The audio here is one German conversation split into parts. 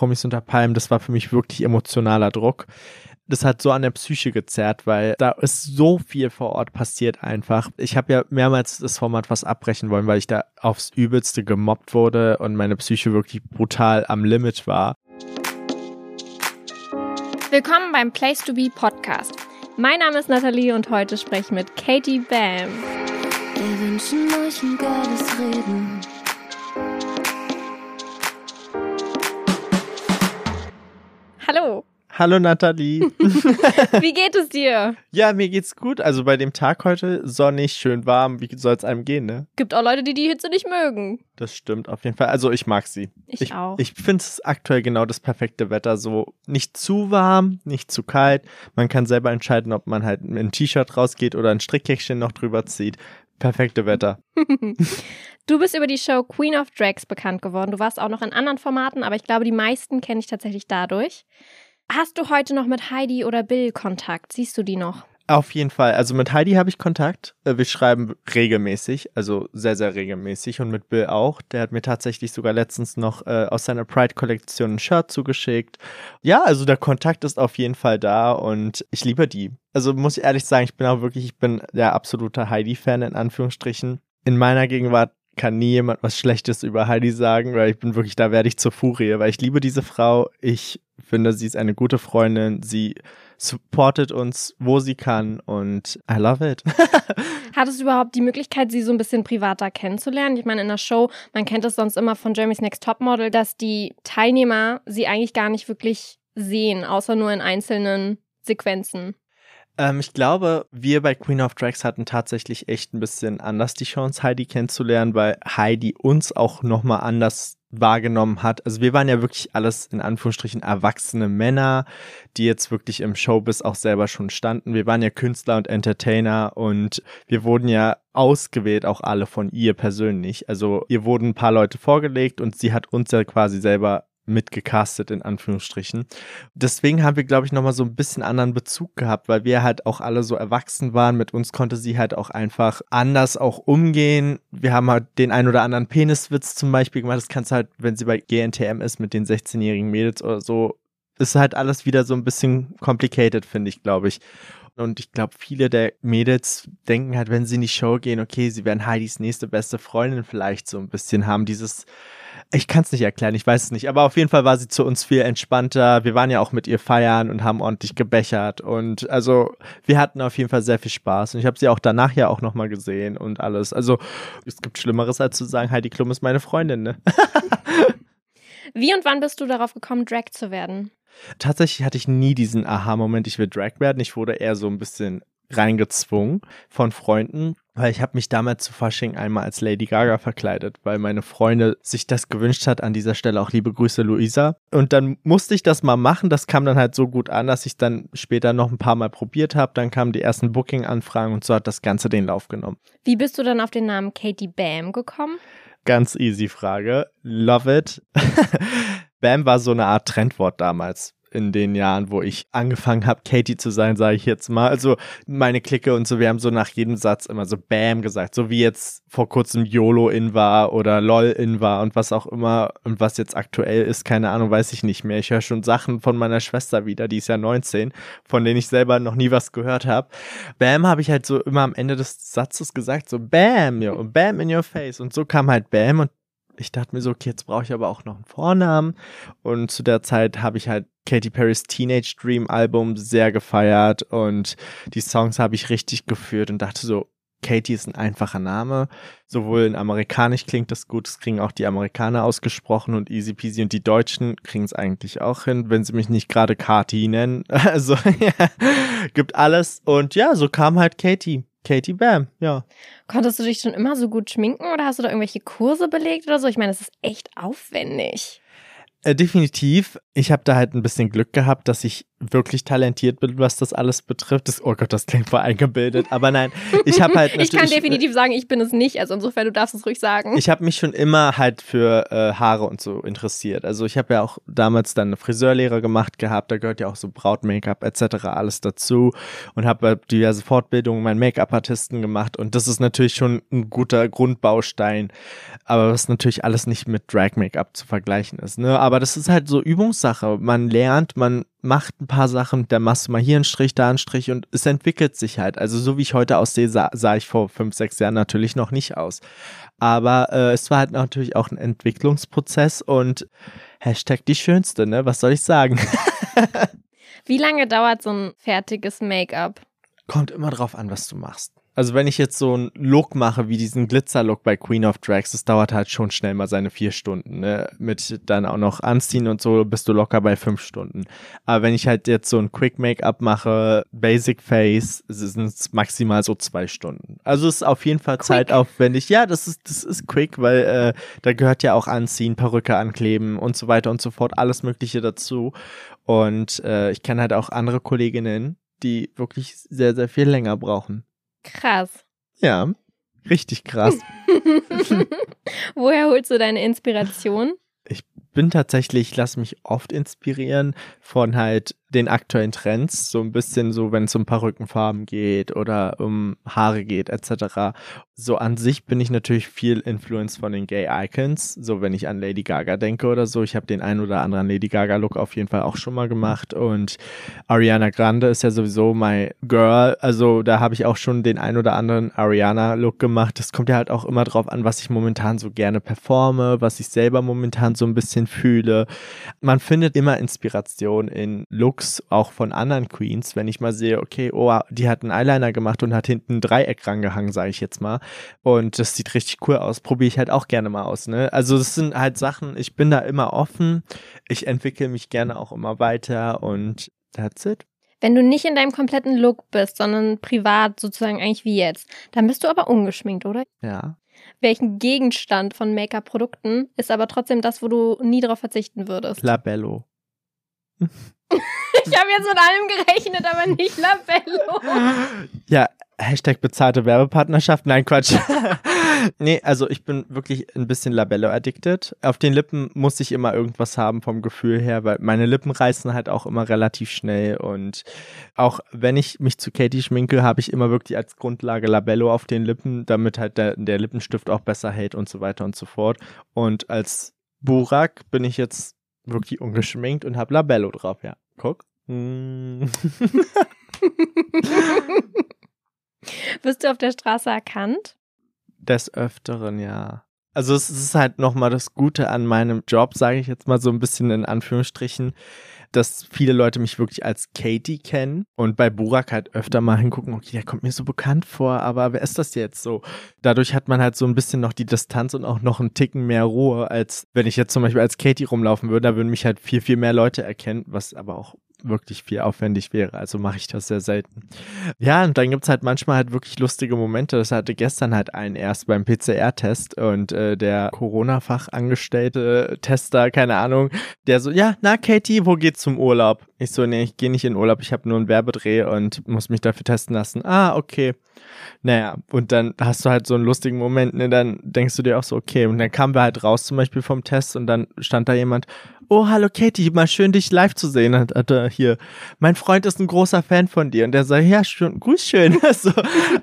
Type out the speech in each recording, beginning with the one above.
Promis unter Palmen, das war für mich wirklich emotionaler Druck. Das hat so an der Psyche gezerrt, weil da ist so viel vor Ort passiert einfach. Ich habe ja mehrmals das Format was abbrechen wollen, weil ich da aufs Übelste gemobbt wurde und meine Psyche wirklich brutal am Limit war. Willkommen beim Place to Be Podcast. Mein Name ist Nathalie und heute spreche ich mit Katie Bam. Wir wünschen euch ein geiles Reden. Hallo. Hallo Nathalie. Wie geht es dir? ja, mir geht's gut. Also bei dem Tag heute sonnig, schön warm. Wie soll es einem gehen, ne? Gibt auch Leute, die die Hitze nicht mögen. Das stimmt auf jeden Fall. Also ich mag sie. Ich, Ich, auch. ich finde es aktuell genau das perfekte Wetter. So nicht zu warm, nicht zu kalt. Man kann selber entscheiden, ob man halt mit einem T-Shirt rausgeht oder ein Strickkäckchen noch drüber zieht. Perfekte Wetter. Du bist über die Show Queen of Drags bekannt geworden. Du warst auch noch in anderen Formaten, aber ich glaube, die meisten kenne ich tatsächlich dadurch. Hast du heute noch mit Heidi oder Bill Kontakt? Siehst du die noch? Auf jeden Fall. Also mit Heidi habe ich Kontakt. Äh, Wir schreiben regelmäßig, also sehr, sehr regelmäßig. Und mit Bill auch. Der hat mir tatsächlich sogar letztens noch äh, aus seiner Pride-Kollektion ein Shirt zugeschickt. Ja, also der Kontakt ist auf jeden Fall da und ich liebe die. Also muss ich ehrlich sagen, ich bin auch wirklich, ich bin der absolute Heidi-Fan in Anführungsstrichen. In meiner Gegenwart kann nie jemand was Schlechtes über Heidi sagen, weil ich bin wirklich, da werde ich zur Furie, weil ich liebe diese Frau. Ich finde, sie ist eine gute Freundin. Sie supportet uns, wo sie kann und I love it. Hattest du überhaupt die Möglichkeit, sie so ein bisschen privater kennenzulernen? Ich meine, in der Show, man kennt es sonst immer von Jeremy's Next Topmodel, dass die Teilnehmer sie eigentlich gar nicht wirklich sehen, außer nur in einzelnen Sequenzen. Ähm, ich glaube, wir bei Queen of Drags hatten tatsächlich echt ein bisschen anders die Chance, Heidi kennenzulernen, weil Heidi uns auch nochmal anders wahrgenommen hat. Also wir waren ja wirklich alles in Anführungsstrichen erwachsene Männer, die jetzt wirklich im Showbiz auch selber schon standen. Wir waren ja Künstler und Entertainer und wir wurden ja ausgewählt, auch alle von ihr persönlich. Also ihr wurden ein paar Leute vorgelegt und sie hat uns ja quasi selber mitgecastet in Anführungsstrichen. Deswegen haben wir, glaube ich, nochmal so ein bisschen anderen Bezug gehabt, weil wir halt auch alle so erwachsen waren. Mit uns konnte sie halt auch einfach anders auch umgehen. Wir haben halt den ein oder anderen Peniswitz zum Beispiel gemacht. Das kannst du halt, wenn sie bei GNTM ist mit den 16-jährigen Mädels oder so, ist halt alles wieder so ein bisschen complicated, finde ich, glaube ich. Und ich glaube, viele der Mädels denken halt, wenn sie in die Show gehen, okay, sie werden Heidis nächste beste Freundin vielleicht so ein bisschen haben. Dieses, ich kann es nicht erklären, ich weiß es nicht. Aber auf jeden Fall war sie zu uns viel entspannter. Wir waren ja auch mit ihr feiern und haben ordentlich gebechert. Und also wir hatten auf jeden Fall sehr viel Spaß. Und ich habe sie auch danach ja auch nochmal gesehen und alles. Also es gibt Schlimmeres, als zu sagen, Heidi Klum ist meine Freundin, ne? Wie und wann bist du darauf gekommen, Drag zu werden? Tatsächlich hatte ich nie diesen Aha-Moment, ich will Drag werden. Ich wurde eher so ein bisschen reingezwungen von Freunden, weil ich habe mich damals zu Fasching einmal als Lady Gaga verkleidet, weil meine Freunde sich das gewünscht hat. An dieser Stelle auch liebe Grüße, Luisa. Und dann musste ich das mal machen. Das kam dann halt so gut an, dass ich dann später noch ein paar Mal probiert habe. Dann kamen die ersten Booking-Anfragen und so hat das Ganze den Lauf genommen. Wie bist du dann auf den Namen Katie Bam gekommen? Ganz easy Frage. Love it. Bam war so eine Art Trendwort damals in den Jahren, wo ich angefangen habe, Katie zu sein, sage ich jetzt mal. Also meine Clique und so, wir haben so nach jedem Satz immer so Bam gesagt, so wie jetzt vor kurzem YOLO in war oder LOL in war und was auch immer und was jetzt aktuell ist, keine Ahnung, weiß ich nicht mehr. Ich höre schon Sachen von meiner Schwester wieder, die ist ja 19, von denen ich selber noch nie was gehört habe. Bam habe ich halt so immer am Ende des Satzes gesagt, so Bam, yo, Bam in your face und so kam halt Bam und ich dachte mir so, okay, jetzt brauche ich aber auch noch einen Vornamen. Und zu der Zeit habe ich halt Katy Perrys Teenage Dream Album sehr gefeiert und die Songs habe ich richtig geführt und dachte so, Katie ist ein einfacher Name. Sowohl in Amerikanisch klingt das gut, das kriegen auch die Amerikaner ausgesprochen und easy peasy und die Deutschen kriegen es eigentlich auch hin, wenn sie mich nicht gerade Kati nennen. Also, ja, gibt alles. Und ja, so kam halt Katie. Katie Bam, ja. Konntest du dich schon immer so gut schminken oder hast du da irgendwelche Kurse belegt oder so? Ich meine, das ist echt aufwendig. Äh, definitiv. Ich habe da halt ein bisschen Glück gehabt, dass ich wirklich talentiert bin, was das alles betrifft. Das, oh Gott, das klingt voll eingebildet. Aber nein, ich habe halt Ich kann natürlich- definitiv sagen, ich bin es nicht. Also insofern, du darfst es ruhig sagen. Ich habe mich schon immer halt für äh, Haare und so interessiert. Also ich habe ja auch damals dann eine Friseurlehre gemacht gehabt. Da gehört ja auch so Braut-Make-up etc. alles dazu. Und habe diverse Fortbildungen, meinen Make-up-Artisten gemacht. Und das ist natürlich schon ein guter Grundbaustein. Aber was natürlich alles nicht mit Drag-Make-up zu vergleichen ist. Ne? Aber das ist halt so Übungssache. Man lernt, man macht ein paar Sachen, dann machst du mal hier einen Strich, da einen Strich und es entwickelt sich halt. Also so wie ich heute aussehe, sah, sah ich vor fünf, sechs Jahren natürlich noch nicht aus. Aber äh, es war halt natürlich auch ein Entwicklungsprozess und Hashtag die schönste, ne? Was soll ich sagen? Wie lange dauert so ein fertiges Make-up? Kommt immer drauf an, was du machst. Also wenn ich jetzt so einen Look mache, wie diesen Glitzer-Look bei Queen of Drags, das dauert halt schon schnell mal seine vier Stunden. Ne? Mit dann auch noch anziehen und so bist du locker bei fünf Stunden. Aber wenn ich halt jetzt so ein Quick Make-up mache, Basic Face, sind es maximal so zwei Stunden. Also es ist auf jeden Fall quick. zeitaufwendig. Ja, das ist, das ist quick, weil äh, da gehört ja auch Anziehen, Perücke ankleben und so weiter und so fort, alles Mögliche dazu. Und äh, ich kenne halt auch andere Kolleginnen, die wirklich sehr, sehr viel länger brauchen. Krass. Ja, richtig krass. Woher holst du deine Inspiration? Ich bin tatsächlich, lass mich oft inspirieren von halt den aktuellen Trends, so ein bisschen so, wenn es um Perückenfarben geht oder um Haare geht, etc. So an sich bin ich natürlich viel influenced von den Gay Icons, so wenn ich an Lady Gaga denke oder so. Ich habe den ein oder anderen Lady Gaga Look auf jeden Fall auch schon mal gemacht und Ariana Grande ist ja sowieso my girl, also da habe ich auch schon den ein oder anderen Ariana Look gemacht. Das kommt ja halt auch immer drauf an, was ich momentan so gerne performe, was ich selber momentan so ein bisschen fühle. Man findet immer Inspiration in Looks Looks auch von anderen Queens, wenn ich mal sehe, okay, oh, die hat einen Eyeliner gemacht und hat hinten ein Dreieck rangehangen, sage ich jetzt mal. Und das sieht richtig cool aus, probiere ich halt auch gerne mal aus. Ne? Also das sind halt Sachen, ich bin da immer offen, ich entwickle mich gerne auch immer weiter und that's it. Wenn du nicht in deinem kompletten Look bist, sondern privat sozusagen eigentlich wie jetzt, dann bist du aber ungeschminkt, oder? Ja. Welchen Gegenstand von Make-up-Produkten ist aber trotzdem das, wo du nie darauf verzichten würdest? Labello. ich habe jetzt mit allem gerechnet, aber nicht Labello. Ja, Hashtag bezahlte Werbepartnerschaft. Nein, Quatsch. nee, also ich bin wirklich ein bisschen Labello-addicted. Auf den Lippen muss ich immer irgendwas haben vom Gefühl her, weil meine Lippen reißen halt auch immer relativ schnell. Und auch wenn ich mich zu Katie schminke, habe ich immer wirklich als Grundlage Labello auf den Lippen, damit halt der, der Lippenstift auch besser hält und so weiter und so fort. Und als Burak bin ich jetzt wirklich ungeschminkt und hab Labello drauf, ja. Guck. Mm. Wirst du auf der Straße erkannt? Des Öfteren, ja. Also es ist halt nochmal das Gute an meinem Job, sage ich jetzt mal so ein bisschen in Anführungsstrichen dass viele Leute mich wirklich als Katie kennen und bei Burak halt öfter mal hingucken, okay, der kommt mir so bekannt vor, aber wer ist das jetzt so? Dadurch hat man halt so ein bisschen noch die Distanz und auch noch einen Ticken mehr Ruhe, als wenn ich jetzt zum Beispiel als Katie rumlaufen würde, da würden mich halt viel, viel mehr Leute erkennen, was aber auch wirklich viel aufwendig wäre. Also mache ich das sehr selten. Ja, und dann gibt's halt manchmal halt wirklich lustige Momente. Das hatte gestern halt einen erst beim PCR-Test und äh, der Corona-Fachangestellte Tester, keine Ahnung, der so, ja, na Katie, wo geht's zum Urlaub? Ich so, nee, ich gehe nicht in Urlaub, ich habe nur einen Werbedreh und muss mich dafür testen lassen. Ah, okay. Naja, und dann hast du halt so einen lustigen Moment, ne, dann denkst du dir auch so, okay, und dann kamen wir halt raus zum Beispiel vom Test und dann stand da jemand, oh, hallo Katie, mal schön dich live zu sehen. Hat, hat er hier, mein Freund ist ein großer Fan von dir. Und der sagt, ja, schön, grüß schön. also,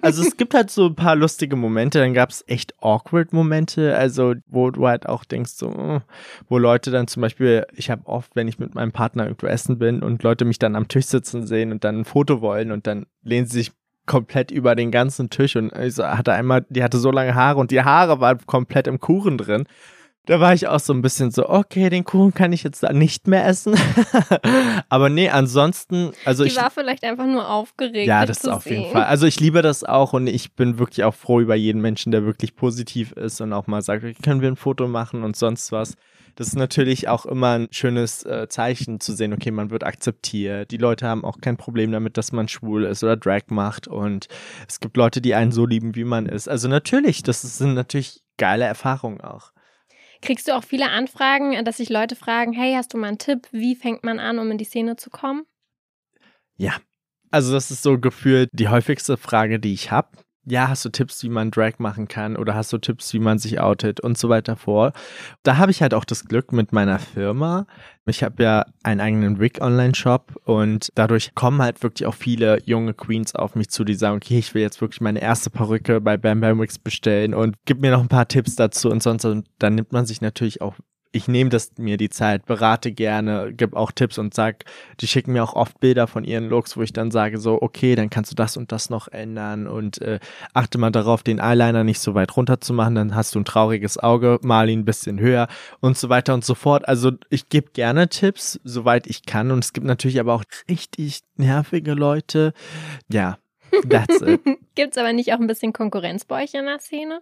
also es gibt halt so ein paar lustige Momente. Dann gab es echt awkward Momente, also wo du halt auch denkst, so, oh, wo Leute dann zum Beispiel, ich habe oft, wenn ich mit meinem Partner irgendwo essen bin und Leute mich dann am Tisch sitzen sehen und dann ein Foto wollen und dann lehnen sie sich komplett über den ganzen Tisch und ich hatte einmal, die hatte so lange Haare und die Haare waren komplett im Kuchen drin da war ich auch so ein bisschen so, okay, den Kuchen kann ich jetzt da nicht mehr essen. Aber nee, ansonsten, also Die ich. war vielleicht einfach nur aufgeregt. Ja, das auf sehen. jeden Fall. Also ich liebe das auch und ich bin wirklich auch froh über jeden Menschen, der wirklich positiv ist und auch mal sagt, können wir ein Foto machen und sonst was. Das ist natürlich auch immer ein schönes äh, Zeichen zu sehen, okay, man wird akzeptiert. Die Leute haben auch kein Problem damit, dass man schwul ist oder Drag macht und es gibt Leute, die einen so lieben, wie man ist. Also natürlich, das sind natürlich geile Erfahrungen auch. Kriegst du auch viele Anfragen, dass sich Leute fragen, hey, hast du mal einen Tipp, wie fängt man an, um in die Szene zu kommen? Ja, also das ist so gefühlt die häufigste Frage, die ich habe ja, hast du Tipps, wie man Drag machen kann oder hast du Tipps, wie man sich outet und so weiter vor. Da habe ich halt auch das Glück mit meiner Firma. Ich habe ja einen eigenen Wig-Online-Shop und dadurch kommen halt wirklich auch viele junge Queens auf mich zu, die sagen, okay, ich will jetzt wirklich meine erste Perücke bei Bam Bam Wigs bestellen und gib mir noch ein paar Tipps dazu und sonst. Und dann nimmt man sich natürlich auch ich nehme das mir die Zeit, berate gerne, gebe auch Tipps und sag, die schicken mir auch oft Bilder von ihren Looks, wo ich dann sage so, okay, dann kannst du das und das noch ändern und äh, achte mal darauf, den Eyeliner nicht so weit runter zu machen, dann hast du ein trauriges Auge, mal ihn ein bisschen höher und so weiter und so fort. Also ich gebe gerne Tipps, soweit ich kann und es gibt natürlich aber auch richtig nervige Leute. Ja, that's it. Gibt es aber nicht auch ein bisschen Konkurrenz bei euch in der Szene?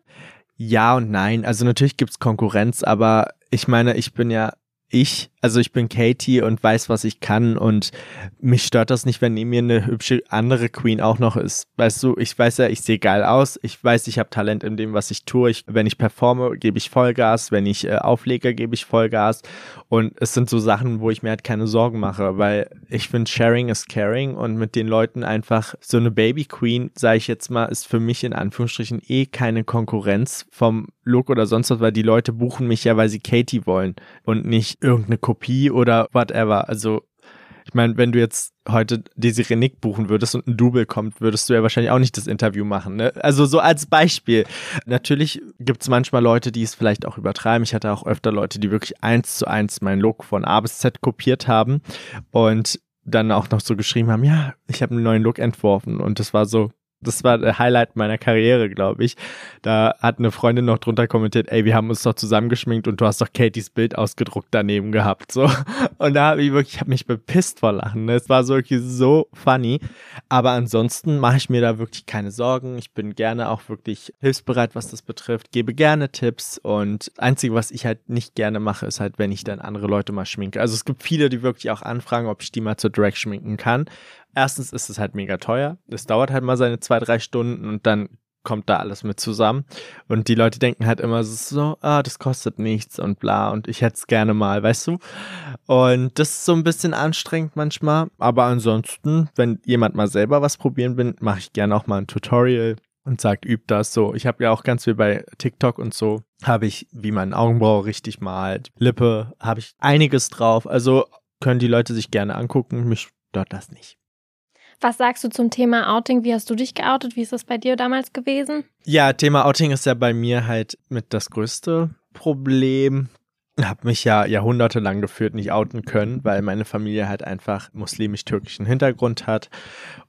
Ja und nein. Also natürlich gibt's Konkurrenz, aber ich meine, ich bin ja ich, also ich bin Katie und weiß, was ich kann und mich stört das nicht, wenn neben mir eine hübsche andere Queen auch noch ist. Weißt du, ich weiß ja, ich sehe geil aus, ich weiß, ich habe Talent in dem, was ich tue. Ich, wenn ich performe, gebe ich Vollgas, wenn ich äh, auflege, gebe ich Vollgas und es sind so Sachen, wo ich mir halt keine Sorgen mache, weil ich finde, Sharing is Caring und mit den Leuten einfach so eine Baby Queen, sage ich jetzt mal, ist für mich in Anführungsstrichen eh keine Konkurrenz vom Look oder sonst was, weil die Leute buchen mich ja, weil sie Katie wollen und nicht irgendeine Kopie oder whatever. Also ich meine, wenn du jetzt heute Desiree Nick buchen würdest und ein Double kommt, würdest du ja wahrscheinlich auch nicht das Interview machen. Ne? Also so als Beispiel. Natürlich gibt es manchmal Leute, die es vielleicht auch übertreiben. Ich hatte auch öfter Leute, die wirklich eins zu eins meinen Look von A bis Z kopiert haben und dann auch noch so geschrieben haben, ja, ich habe einen neuen Look entworfen und das war so, das war der Highlight meiner Karriere, glaube ich. Da hat eine Freundin noch drunter kommentiert, ey, wir haben uns doch zusammengeschminkt und du hast doch Katies Bild ausgedruckt daneben gehabt, so. Und da habe ich wirklich, ich habe mich bepisst vor Lachen. Ne? Es war so wirklich so funny. Aber ansonsten mache ich mir da wirklich keine Sorgen. Ich bin gerne auch wirklich hilfsbereit, was das betrifft, gebe gerne Tipps und einzige, was ich halt nicht gerne mache, ist halt, wenn ich dann andere Leute mal schminke. Also es gibt viele, die wirklich auch anfragen, ob ich die mal zur Drag schminken kann. Erstens ist es halt mega teuer. Es dauert halt mal seine zwei, drei Stunden und dann kommt da alles mit zusammen. Und die Leute denken halt immer so, ah, das kostet nichts und bla und ich hätte es gerne mal, weißt du? Und das ist so ein bisschen anstrengend manchmal. Aber ansonsten, wenn jemand mal selber was probieren will, mache ich gerne auch mal ein Tutorial und sagt, übt das so. Ich habe ja auch ganz viel bei TikTok und so, habe ich, wie man Augenbraue richtig malt, Lippe, habe ich einiges drauf. Also können die Leute sich gerne angucken. Mich stört das nicht. Was sagst du zum Thema Outing? Wie hast du dich geoutet? Wie ist das bei dir damals gewesen? Ja, Thema Outing ist ja bei mir halt mit das größte Problem. Hab mich ja jahrhundertelang geführt, nicht outen können, weil meine Familie halt einfach muslimisch-türkischen Hintergrund hat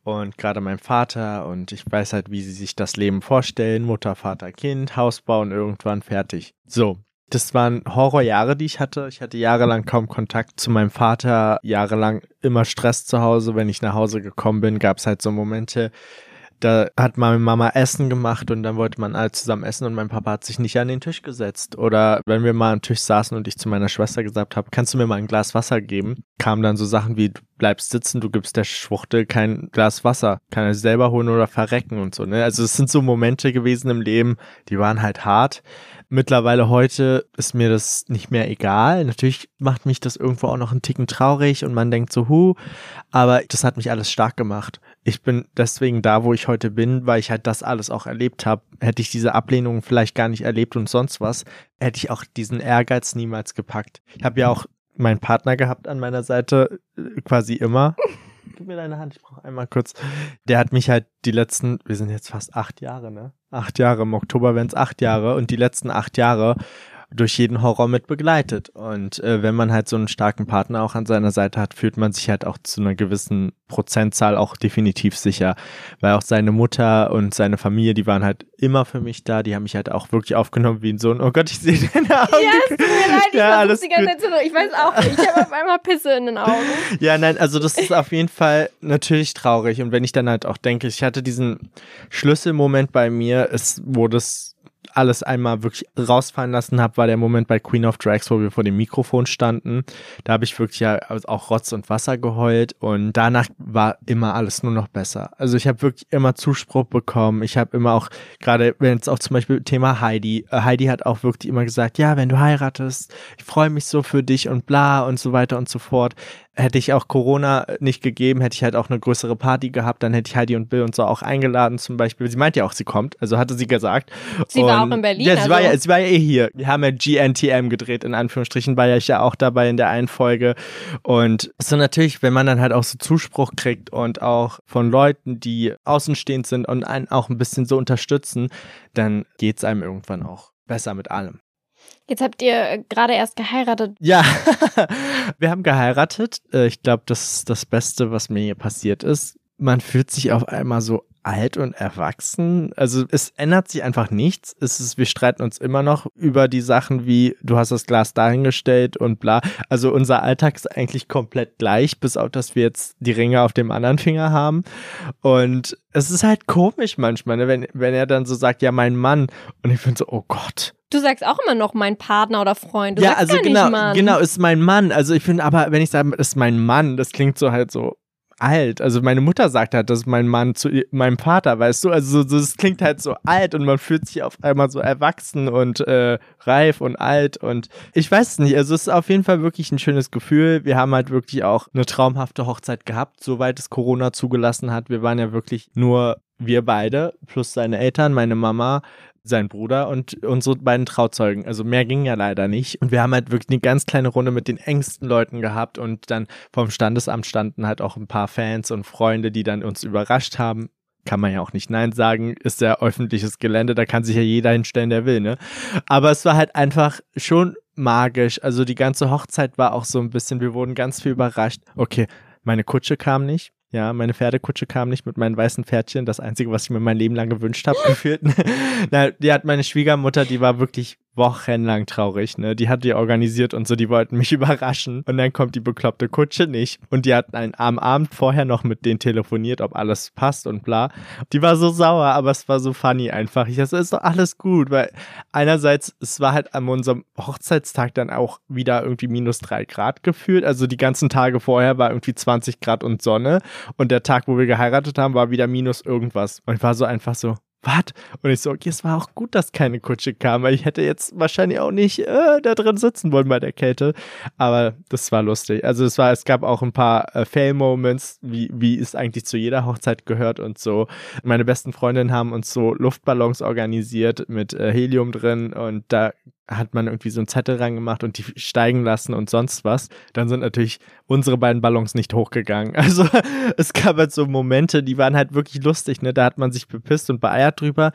und gerade mein Vater und ich weiß halt, wie sie sich das Leben vorstellen. Mutter, Vater, Kind, Haus bauen, irgendwann fertig. So, das waren Horrorjahre, die ich hatte. Ich hatte jahrelang kaum Kontakt zu meinem Vater, jahrelang immer Stress zu Hause. Wenn ich nach Hause gekommen bin, gab es halt so Momente, da hat meine Mama Essen gemacht und dann wollte man alle zusammen essen und mein Papa hat sich nicht an den Tisch gesetzt. Oder wenn wir mal am Tisch saßen und ich zu meiner Schwester gesagt habe, kannst du mir mal ein Glas Wasser geben, kamen dann so Sachen wie, du bleibst sitzen, du gibst der Schwuchtel kein Glas Wasser, kann er selber holen oder verrecken und so. Ne? Also es sind so Momente gewesen im Leben, die waren halt hart. Mittlerweile heute ist mir das nicht mehr egal. Natürlich macht mich das irgendwo auch noch einen Ticken traurig und man denkt so, hu, aber das hat mich alles stark gemacht. Ich bin deswegen da, wo ich heute bin, weil ich halt das alles auch erlebt habe. Hätte ich diese Ablehnung vielleicht gar nicht erlebt und sonst was, hätte ich auch diesen Ehrgeiz niemals gepackt. Ich habe ja auch meinen Partner gehabt an meiner Seite, äh, quasi immer. Gib mir deine Hand, ich brauche einmal kurz. Der hat mich halt die letzten, wir sind jetzt fast acht Jahre, ne? Acht Jahre, im Oktober wären es acht Jahre und die letzten acht Jahre durch jeden Horror mit begleitet. Und äh, wenn man halt so einen starken Partner auch an seiner Seite hat, fühlt man sich halt auch zu einer gewissen Prozentzahl auch definitiv sicher. Weil auch seine Mutter und seine Familie, die waren halt immer für mich da. Die haben mich halt auch wirklich aufgenommen wie ein Sohn. Oh Gott, ich sehe deine Augen. Ja, es tut mir leid, ich ja, alles die ganze Zeit zu, Ich weiß auch nicht, ich habe auf einmal Pisse in den Augen. Ja, nein, also das ist auf jeden Fall natürlich traurig. Und wenn ich dann halt auch denke, ich hatte diesen Schlüsselmoment bei mir, ist, wo das alles einmal wirklich rausfallen lassen habe, war der Moment bei Queen of Drags, wo wir vor dem Mikrofon standen. Da habe ich wirklich ja auch Rotz und Wasser geheult und danach war immer alles nur noch besser. Also ich habe wirklich immer Zuspruch bekommen. Ich habe immer auch, gerade wenn es auch zum Beispiel Thema Heidi, äh, Heidi hat auch wirklich immer gesagt, ja, wenn du heiratest, ich freue mich so für dich und bla und so weiter und so fort hätte ich auch Corona nicht gegeben, hätte ich halt auch eine größere Party gehabt, dann hätte ich Heidi und Bill und so auch eingeladen zum Beispiel. Sie meinte ja auch, sie kommt, also hatte sie gesagt. Sie und, war auch in Berlin. Ja, sie, also. war ja, sie war ja eh hier. Wir haben ja GNTM gedreht, in Anführungsstrichen, war ja ich ja auch dabei in der einen Folge. Und so natürlich, wenn man dann halt auch so Zuspruch kriegt und auch von Leuten, die außenstehend sind und einen auch ein bisschen so unterstützen, dann geht's einem irgendwann auch besser mit allem. Jetzt habt ihr äh, gerade erst geheiratet. Ja, wir haben geheiratet. Äh, Ich glaube, das ist das Beste, was mir hier passiert ist. Man fühlt sich auf einmal so alt und erwachsen. Also es ändert sich einfach nichts. Es ist, wir streiten uns immer noch über die Sachen wie, du hast das Glas dahingestellt und bla. Also unser Alltag ist eigentlich komplett gleich, bis auf, dass wir jetzt die Ringe auf dem anderen Finger haben. Und es ist halt komisch manchmal, ne? wenn, wenn er dann so sagt, ja, mein Mann. Und ich finde so, oh Gott. Du sagst auch immer noch mein Partner oder Freund. Du ja, also genau, genau, ist mein Mann. Also ich finde, aber wenn ich sage, ist mein Mann, das klingt so halt so alt. Also meine Mutter sagt halt, das ist mein Mann zu meinem Vater, weißt du? Also so, so, das klingt halt so alt und man fühlt sich auf einmal so erwachsen und äh, reif und alt und ich weiß es nicht. Also es ist auf jeden Fall wirklich ein schönes Gefühl. Wir haben halt wirklich auch eine traumhafte Hochzeit gehabt, soweit es Corona zugelassen hat. Wir waren ja wirklich nur wir beide plus seine Eltern, meine Mama, sein Bruder und unsere beiden Trauzeugen. Also mehr ging ja leider nicht. Und wir haben halt wirklich eine ganz kleine Runde mit den engsten Leuten gehabt und dann vom Standesamt standen halt auch ein paar Fans und Freunde, die dann uns überrascht haben. Kann man ja auch nicht Nein sagen, ist ja öffentliches Gelände, da kann sich ja jeder hinstellen, der will, ne? Aber es war halt einfach schon magisch. Also die ganze Hochzeit war auch so ein bisschen, wir wurden ganz viel überrascht. Okay, meine Kutsche kam nicht. Ja, meine Pferdekutsche kam nicht mit meinen weißen Pferdchen. Das Einzige, was ich mir mein Leben lang gewünscht habe, gefühlt. Na, die hat meine Schwiegermutter, die war wirklich wochenlang traurig, ne? Die hat die organisiert und so, die wollten mich überraschen. Und dann kommt die bekloppte Kutsche nicht. Und die hat einen, am Abend vorher noch mit denen telefoniert, ob alles passt und bla. Die war so sauer, aber es war so funny einfach. Ich so, ist doch alles gut, weil einerseits, es war halt an unserem Hochzeitstag dann auch wieder irgendwie minus drei Grad gefühlt. Also die ganzen Tage vorher war irgendwie 20 Grad und Sonne. Und der Tag, wo wir geheiratet haben, war wieder minus irgendwas. Und ich war so einfach so, was? Und ich so, okay, es war auch gut, dass keine Kutsche kam, weil ich hätte jetzt wahrscheinlich auch nicht äh, da drin sitzen wollen bei der Kälte. Aber das war lustig. Also es war, es gab auch ein paar äh, Fail-Moments, wie, wie es eigentlich zu jeder Hochzeit gehört und so. Meine besten Freundinnen haben uns so Luftballons organisiert mit äh, Helium drin und da hat man irgendwie so einen Zettel reingemacht und die steigen lassen und sonst was. Dann sind natürlich unsere beiden Ballons nicht hochgegangen. Also es gab halt so Momente, die waren halt wirklich lustig, ne? Da hat man sich bepisst und beeiert drüber.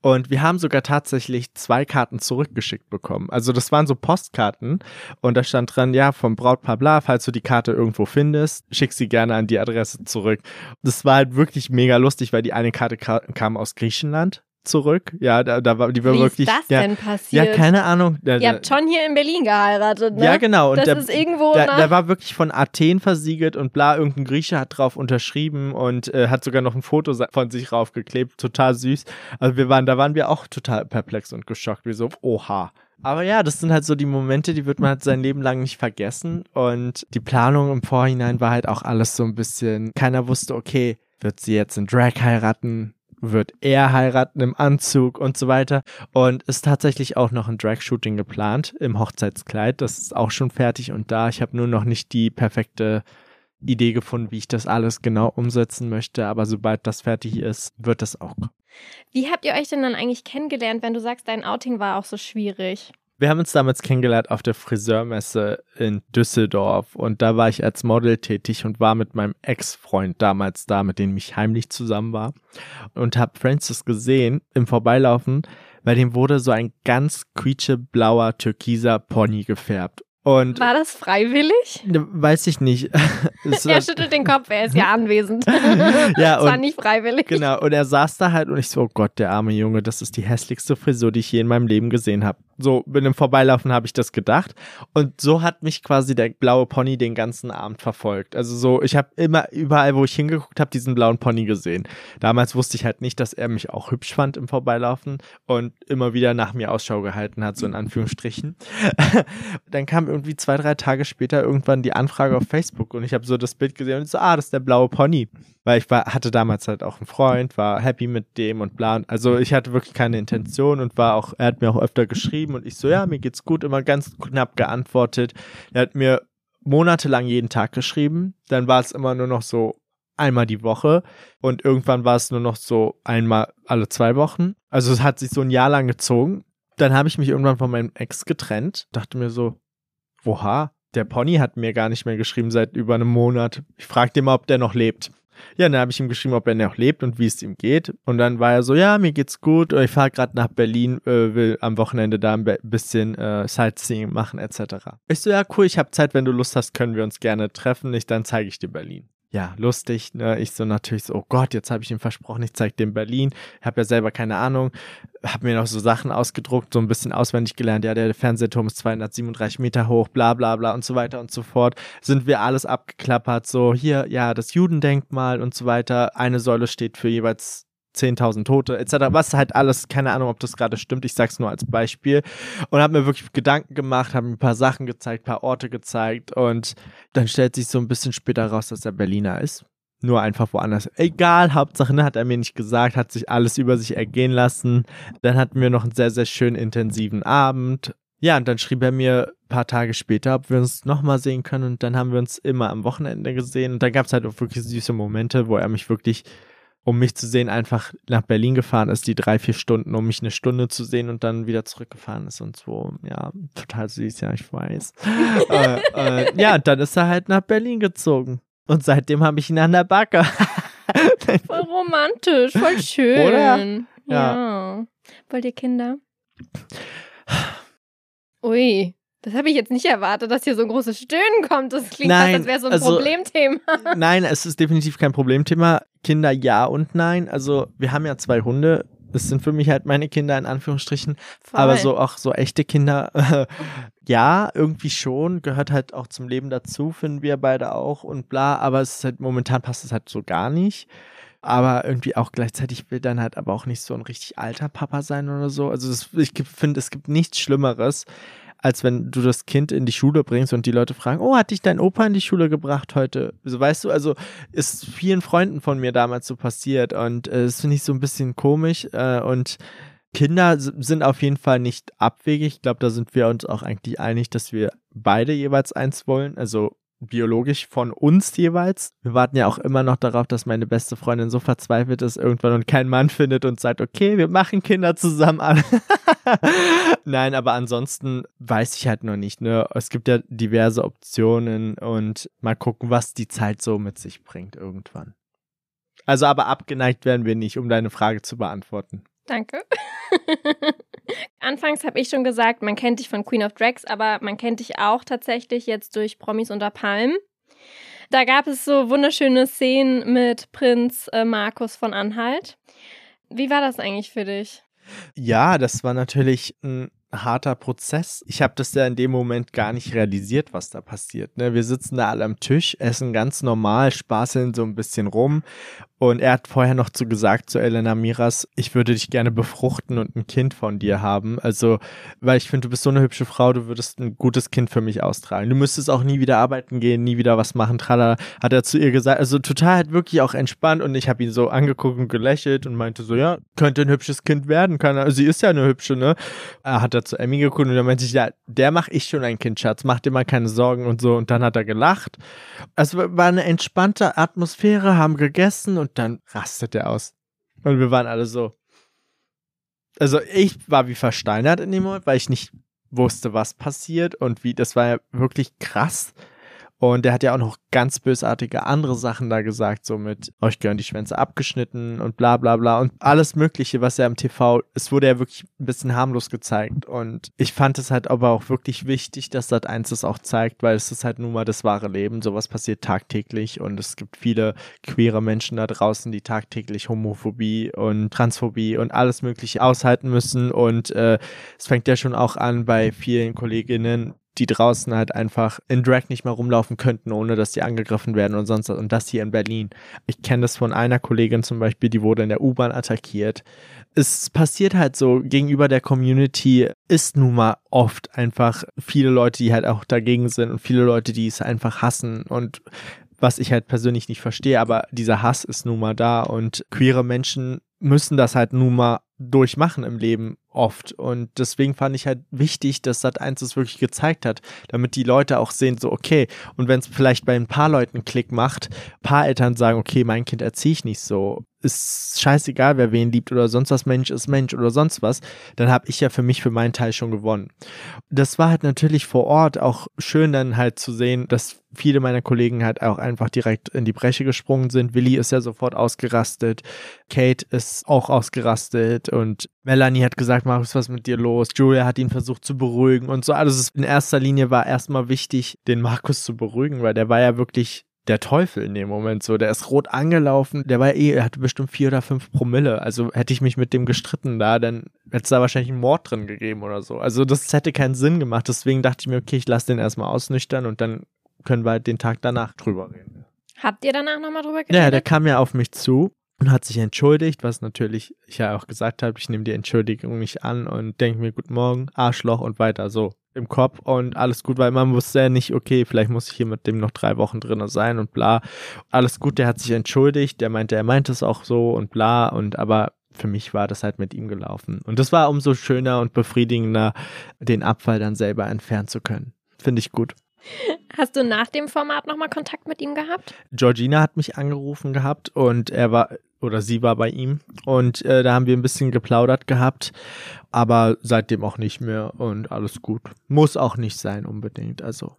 Und wir haben sogar tatsächlich zwei Karten zurückgeschickt bekommen. Also das waren so Postkarten und da stand dran, ja, vom Brautpaar bla, falls du die Karte irgendwo findest, schick sie gerne an die Adresse zurück. Das war halt wirklich mega lustig, weil die eine Karte ka kam aus Griechenland zurück. Ja, da, da war die war Wie wirklich. ist das ja, denn passiert? ja, keine Ahnung. Da, Ihr habt schon hier in Berlin geheiratet, ne? ja, genau. Und das der, ist irgendwo der, nach... der war wirklich von Athen versiegelt und bla, irgendein Grieche hat drauf unterschrieben und äh, hat sogar noch ein Foto von sich raufgeklebt. Total süß. Also wir waren, da waren wir auch total perplex und geschockt. Wir so, oha. Aber ja, das sind halt so die Momente, die wird man halt sein Leben lang nicht vergessen. Und die Planung im Vorhinein war halt auch alles so ein bisschen, keiner wusste, okay, wird sie jetzt in Drag heiraten? Wird er heiraten im Anzug und so weiter? Und ist tatsächlich auch noch ein Drag-Shooting geplant im Hochzeitskleid. Das ist auch schon fertig und da. Ich habe nur noch nicht die perfekte Idee gefunden, wie ich das alles genau umsetzen möchte. Aber sobald das fertig ist, wird das auch. Wie habt ihr euch denn dann eigentlich kennengelernt, wenn du sagst, dein Outing war auch so schwierig? Wir haben uns damals kennengelernt auf der Friseurmesse in Düsseldorf und da war ich als Model tätig und war mit meinem Ex-Freund damals da, mit dem ich heimlich zusammen war und habe Francis gesehen im Vorbeilaufen, bei dem wurde so ein ganz quietscheblauer türkiser Pony gefärbt. Und War das freiwillig? Ne, weiß ich nicht. Er schüttelt den Kopf, er ist ja anwesend. Ja, das war nicht freiwillig. Genau, und er saß da halt und ich so, oh Gott, der arme Junge, das ist die hässlichste Frisur, die ich je in meinem Leben gesehen habe. So, mit dem Vorbeilaufen habe ich das gedacht. Und so hat mich quasi der blaue Pony den ganzen Abend verfolgt. Also so, ich habe immer, überall, wo ich hingeguckt habe, diesen blauen Pony gesehen. Damals wusste ich halt nicht, dass er mich auch hübsch fand im Vorbeilaufen und immer wieder nach mir Ausschau gehalten hat, so in Anführungsstrichen. Dann kam irgendwie zwei, drei Tage später irgendwann die Anfrage auf Facebook und ich habe so das Bild gesehen und so, ah, das ist der blaue Pony. Weil ich war, hatte damals halt auch einen Freund, war happy mit dem und bla. Also ich hatte wirklich keine Intention und war auch, er hat mir auch öfter geschrieben und ich so, ja, mir geht's gut, immer ganz knapp geantwortet. Er hat mir monatelang jeden Tag geschrieben. Dann war es immer nur noch so einmal die Woche und irgendwann war es nur noch so einmal alle zwei Wochen. Also es hat sich so ein Jahr lang gezogen. Dann habe ich mich irgendwann von meinem Ex getrennt, dachte mir so, woha, der Pony hat mir gar nicht mehr geschrieben seit über einem Monat. Ich fragte ihn mal, ob der noch lebt. Ja, dann habe ich ihm geschrieben, ob er noch lebt und wie es ihm geht. Und dann war er so, ja, mir geht's gut. Ich fahre gerade nach Berlin, äh, will am Wochenende da ein bisschen äh, Sightseeing machen etc. Ich so, ja, cool, ich habe Zeit, wenn du Lust hast, können wir uns gerne treffen. Ich, dann zeige ich dir Berlin ja, lustig. Ne? Ich so natürlich so, oh Gott, jetzt habe ich ihm versprochen, ich zeige dem Berlin. Habe ja selber keine Ahnung. Habe mir noch so Sachen ausgedruckt, so ein bisschen auswendig gelernt. Ja, der Fernsehturm ist 237 Meter hoch, bla bla bla und so weiter und so fort. Sind wir alles abgeklappert. So, hier, ja, das Judendenkmal und so weiter. Eine Säule steht für jeweils 10.000 Tote etc. Was halt alles, keine Ahnung, ob das gerade stimmt. Ich sag's nur als Beispiel. Und habe mir wirklich Gedanken gemacht, habe mir ein paar Sachen gezeigt, ein paar Orte gezeigt und dann stellt sich so ein bisschen später raus, dass er Berliner ist. Nur einfach woanders. Egal, Hauptsache, ne, hat er mir nicht gesagt, hat sich alles über sich ergehen lassen. Dann hatten wir noch einen sehr, sehr schönen intensiven Abend. Ja, und dann schrieb er mir ein paar Tage später, ob wir uns nochmal sehen können. Und dann haben wir uns immer am Wochenende gesehen. Und da gab es halt auch wirklich süße Momente, wo er mich wirklich um mich zu sehen, einfach nach Berlin gefahren ist, die drei, vier Stunden, um mich eine Stunde zu sehen und dann wieder zurückgefahren ist und so. Ja, total süß, ja, ich weiß. äh, äh, ja, dann ist er halt nach Berlin gezogen. Und seitdem habe ich ihn an der Backe. voll romantisch, voll schön. Oder? Ja. ja. Wollt ihr Kinder? Ui. Das habe ich jetzt nicht erwartet, dass hier so ein großes Stöhnen kommt. Das klingt nein, fast, als wäre so ein also, Problemthema. Nein, es ist definitiv kein Problemthema. Kinder ja und nein. Also wir haben ja zwei Hunde. Das sind für mich halt meine Kinder in Anführungsstrichen. Voll. Aber so auch so echte Kinder, ja, irgendwie schon. Gehört halt auch zum Leben dazu, finden wir beide auch und bla. Aber es ist halt momentan passt es halt so gar nicht aber irgendwie auch gleichzeitig will dann halt aber auch nicht so ein richtig alter Papa sein oder so. Also das, ich finde, es gibt nichts Schlimmeres, als wenn du das Kind in die Schule bringst und die Leute fragen, oh, hat dich dein Opa in die Schule gebracht heute? So, weißt du, also ist vielen Freunden von mir damals so passiert und äh, das finde ich so ein bisschen komisch äh, und Kinder sind auf jeden Fall nicht abwegig. Ich glaube, da sind wir uns auch eigentlich einig, dass wir beide jeweils eins wollen. Also biologisch von uns jeweils. Wir warten ja auch immer noch darauf, dass meine beste Freundin so verzweifelt ist irgendwann und keinen Mann findet und sagt, okay, wir machen Kinder zusammen an. Nein, aber ansonsten weiß ich halt noch nicht. Ne? Es gibt ja diverse Optionen und mal gucken, was die Zeit so mit sich bringt irgendwann. Also aber abgeneigt werden wir nicht, um deine Frage zu beantworten. Danke. Anfangs habe ich schon gesagt, man kennt dich von Queen of Drags, aber man kennt dich auch tatsächlich jetzt durch Promis unter Palmen. Da gab es so wunderschöne Szenen mit Prinz äh, Markus von Anhalt. Wie war das eigentlich für dich? Ja, das war natürlich ein harter Prozess. Ich habe das ja in dem Moment gar nicht realisiert, was da passiert. Ne? Wir sitzen da alle am Tisch, essen ganz normal, spaßeln so ein bisschen rum und er hat vorher noch zu gesagt zu Elena Miras, ich würde dich gerne befruchten und ein Kind von dir haben. Also, weil ich finde, du bist so eine hübsche Frau, du würdest ein gutes Kind für mich austragen. Du müsstest auch nie wieder arbeiten gehen, nie wieder was machen. Tralla, hat er zu ihr gesagt. Also total halt wirklich auch entspannt und ich habe ihn so angeguckt und gelächelt und meinte so, ja, könnte ein hübsches Kind werden. Kann er, sie ist ja eine hübsche, ne? Er hat er zu Emmy geguckt und dann meinte ich, ja, der mache ich schon ein Kind, Schatz, mach dir mal keine Sorgen und so. Und dann hat er gelacht. Es war eine entspannte Atmosphäre, haben gegessen und dann rastet er aus. Und wir waren alle so. Also ich war wie versteinert in dem Moment, weil ich nicht wusste, was passiert und wie, das war ja wirklich krass. Und der hat ja auch noch ganz bösartige andere Sachen da gesagt, so mit euch gehören die Schwänze abgeschnitten und bla bla bla und alles Mögliche, was er im TV, es wurde ja wirklich ein bisschen harmlos gezeigt. Und ich fand es halt aber auch wirklich wichtig, dass das eins das auch zeigt, weil es ist halt nun mal das wahre Leben. Sowas passiert tagtäglich und es gibt viele queere Menschen da draußen, die tagtäglich Homophobie und Transphobie und alles Mögliche aushalten müssen. Und äh, es fängt ja schon auch an bei vielen Kolleginnen, die draußen halt einfach in Drag nicht mehr rumlaufen könnten, ohne dass die angegriffen werden und sonst was. Und das hier in Berlin. Ich kenne das von einer Kollegin zum Beispiel, die wurde in der U-Bahn attackiert. Es passiert halt so, gegenüber der Community ist nun mal oft einfach viele Leute, die halt auch dagegen sind und viele Leute, die es einfach hassen und was ich halt persönlich nicht verstehe, aber dieser Hass ist nun mal da und queere Menschen müssen das halt nun mal durchmachen im Leben oft. Und deswegen fand ich halt wichtig, dass Sat 1 es wirklich gezeigt hat, damit die Leute auch sehen, so, okay, und wenn es vielleicht bei ein paar Leuten Klick macht, paar Eltern sagen, okay, mein Kind erziehe ich nicht so, ist scheißegal, wer wen liebt oder sonst was, Mensch ist Mensch oder sonst was, dann habe ich ja für mich, für meinen Teil schon gewonnen. Das war halt natürlich vor Ort auch schön dann halt zu sehen, dass viele meiner Kollegen halt auch einfach direkt in die Bresche gesprungen sind. Willi ist ja sofort ausgerastet, Kate ist auch ausgerastet und Melanie hat gesagt, Markus, was ist mit dir los? Julia hat ihn versucht zu beruhigen und so. Also in erster Linie war erstmal wichtig, den Markus zu beruhigen, weil der war ja wirklich der Teufel in dem Moment so. Der ist rot angelaufen. Der war eh, er hatte bestimmt vier oder fünf Promille. Also hätte ich mich mit dem gestritten da, dann hätte es da wahrscheinlich einen Mord drin gegeben oder so. Also das hätte keinen Sinn gemacht. Deswegen dachte ich mir, okay, ich lasse den erstmal ausnüchtern und dann können wir halt den Tag danach drüber reden. Habt ihr danach nochmal drüber geredet? Ja, der kam ja auf mich zu und hat sich entschuldigt, was natürlich ich ja auch gesagt habe, ich nehme die Entschuldigung nicht an und denke mir, guten Morgen, Arschloch und weiter so im Kopf und alles gut, weil man wusste ja nicht, okay, vielleicht muss ich hier mit dem noch drei Wochen drin sein und bla. Alles gut, der hat sich entschuldigt, der meinte, er meinte es auch so und bla und aber für mich war das halt mit ihm gelaufen. Und das war umso schöner und befriedigender, den Abfall dann selber entfernen zu können. Finde ich gut. Hast du nach dem Format nochmal Kontakt mit ihm gehabt? Georgina hat mich angerufen gehabt und er war oder sie war bei ihm und äh, da haben wir ein bisschen geplaudert gehabt, aber seitdem auch nicht mehr und alles gut. Muss auch nicht sein unbedingt, also.